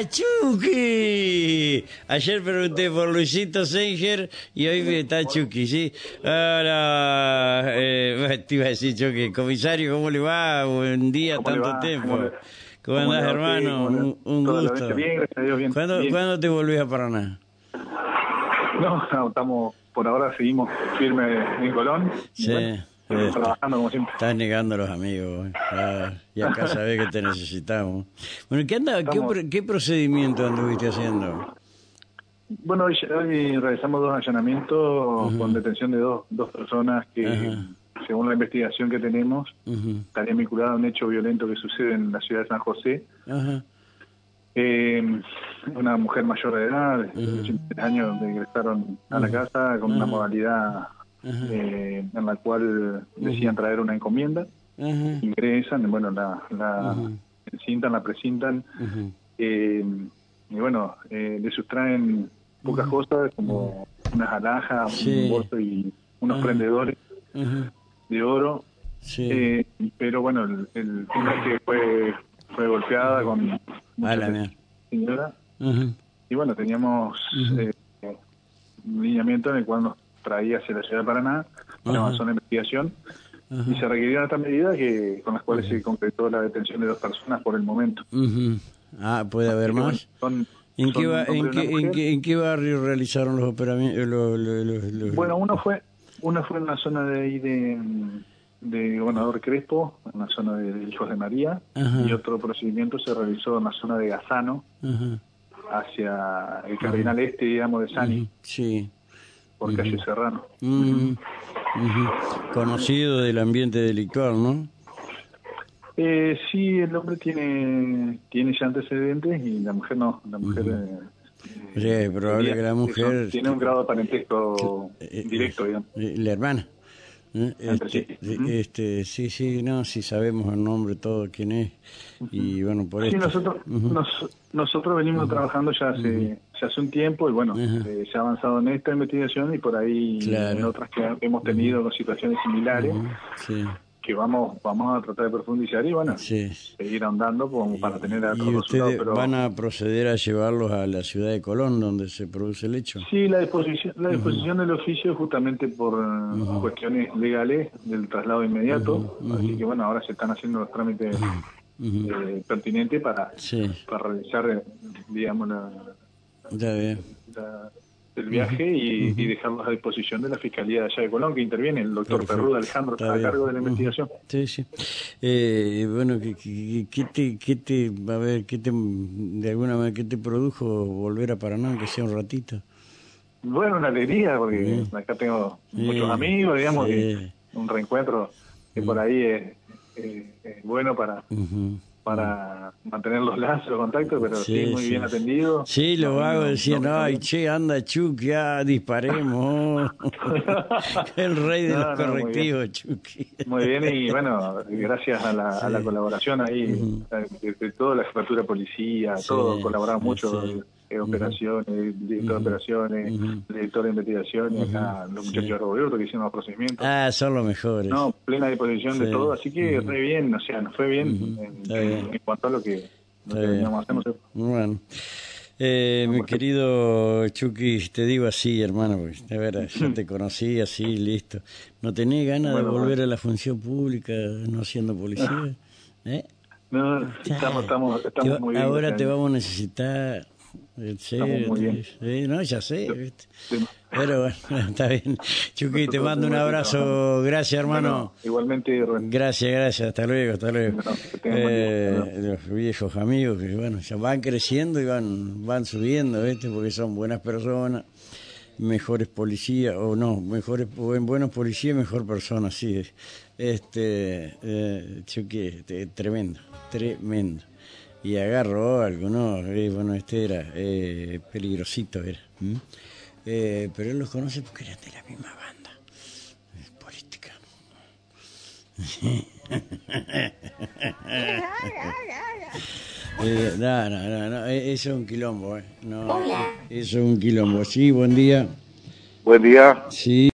¡Ah, Chucky! Ayer pregunté por Luisito Senger y hoy está Chucky, ¿sí? Ahora, eh, te iba a decir, Chucky, comisario, ¿cómo le va? Buen día, ¿Cómo le tanto va? tiempo. ¿Cómo ¿Cómo andás, va? hermano? Sí, ¿cómo le- un, un gusto. bien, gracias a Dios, bien. ¿Cuándo, Bien. ¿Cuándo te volvés a Paraná? No, no, estamos, por ahora seguimos firmes en Colón. y Sí, bueno, eh, trabajando como siempre. Estás negando a los amigos. ah, y acá sabés que te necesitamos. Bueno, ¿qué, anda, Estamos- qué procedimiento anduviste haciendo? Bueno, hoy, hoy realizamos dos allanamientos con detención de dos, dos personas que, según la investigación que tenemos, Ujú, estarían vinculadas a un hecho violento que sucede en la ciudad de San José. Eh, una mujer mayor de edad, de Ujú. 83 años, ingresaron a la casa con una modalidad. Eh, en la cual decían traer una encomienda. Ingresan, bueno, la, la cintan, la precintan, Ujú. eh, y bueno, eh, le sustraen pocas cosas como unas alhajas, Sí. un bolso y unos prendedores de oro, Sí. eh, pero bueno, el, el tema es que fue, fue golpeada con mierda. señora, y bueno, teníamos eh, un lineamiento en el cual nos traía hacia la ciudad de Paraná, Ajá. avanzó la investigación, y se requirieron estas medidas que con las cuales se concretó la detención de dos personas por el momento. Ah, ¿puede haber más? son- ¿En son qué, y en, qué, en, qué, en qué barrio realizaron los operamientos? Los, los- los- los- Bueno, uno fue uno fue en la zona de ahí de, de Gobernador Crespo, en la zona de Hijos de María, y otro procedimiento se realizó en la zona de Gazano, hacia el Cardinal Este, digamos, de Sani. Sí. Por calle Serrano. Conocido del ambiente delictual, ¿no? Eh, sí, el hombre tiene tiene ya antecedentes y la mujer no. La mujer. eh, Sí, es probable tenía- que la mujer... Tiene un grado de parentesco Eh, directo, digamos. eh, La hermana. ¿Eh? Este, sí. Este, sí, sí, no, sí sabemos el nombre, todo quién es. Y bueno, por Sí, esto. nosotros, nos- nosotros venimos trabajando ya hace, ya hace un tiempo y bueno, eh, se ha avanzado en esta investigación y por ahí Claro. en otras que hemos tenido con situaciones similares Sí, que vamos vamos a tratar de profundizar y bueno, sí. seguir ahondando como para tener otros ¿Y ustedes Pero van a proceder a llevarlos a la ciudad de Colón, donde se produce el hecho? sí, la disposición, la disposición del oficio justamente por eh, cuestiones legales del traslado inmediato, así que bueno, ahora se están haciendo los trámites eh, pertinentes para, Sí, para realizar, eh, digamos, la, la- el viaje y, y dejarlos a disposición de la Fiscalía de allá de Colón, que interviene. El doctor Perfecto. Perruda Alejandro Está está a cargo de la investigación. Sí, sí. Eh, bueno, ¿qué, qué, te, qué te, a ver, qué te, de alguna manera, qué te produjo volver a Paraná, aunque sea un ratito? Bueno, una alegría, porque acá tengo Sí. muchos amigos, digamos, Sí. que un reencuentro que por ahí es, es- es bueno para Ujú. Para mantener los lazos, los contactos, pero sí, Sí, muy sí. bien atendido. Sí, los vagos no, decían, no, ay, che, anda Chucky, ah, disparemos. el rey de No, los no, muy correctivos, Chucky. Muy bien, y bueno, gracias a la, a la colaboración ahí, de, de toda la jefatura de policía, Sí, todos colaboramos mucho. Eh, operaciones, director de operaciones, el director de investigación, y acá los muchachos de Roberto que hicieron los procedimientos. Ah, son los mejores. No, plena disposición Sí. de todo, así que re bien, o sea, nos fue bien en, cuanto a lo que, lo que bien. veníamos haciendo. Bueno. Eh, mi querido Chucky, te digo así, hermano, porque de veras, yo te conocí así, listo. ¿No tenés ganas Bueno, de volver a la función pública no siendo policía? ¿Eh? No, estamos, estamos, estamos muy bien. ahora te vamos a necesitar. Serio, muy bien. sí, no, ya sé. ¿viste? sí. Pero bueno, está bien. Chucky, te mando un abrazo. Gracias, hermano. Bueno, igualmente, Rubén. Gracias, gracias. Hasta luego, hasta luego. Bueno. Eh, Hasta los viejos amigos que, bueno, ya van creciendo y van, van subiendo, ¿viste? Porque son buenas personas, mejores policías, o no, mejores, buen- buenos policías, mejor personas, sí. es. Este, eh, Chucky, este, tremendo, tremendo. Y agarró algo, ¿no? Eh, bueno, este era eh, peligrosito, era. Eh, pero él los conoce porque eran de la misma banda eh, política. Eh, no, no, no, no, eh, eso es un quilombo, eh. No, eso es un quilombo. Sí, buen día. Buen día. Sí.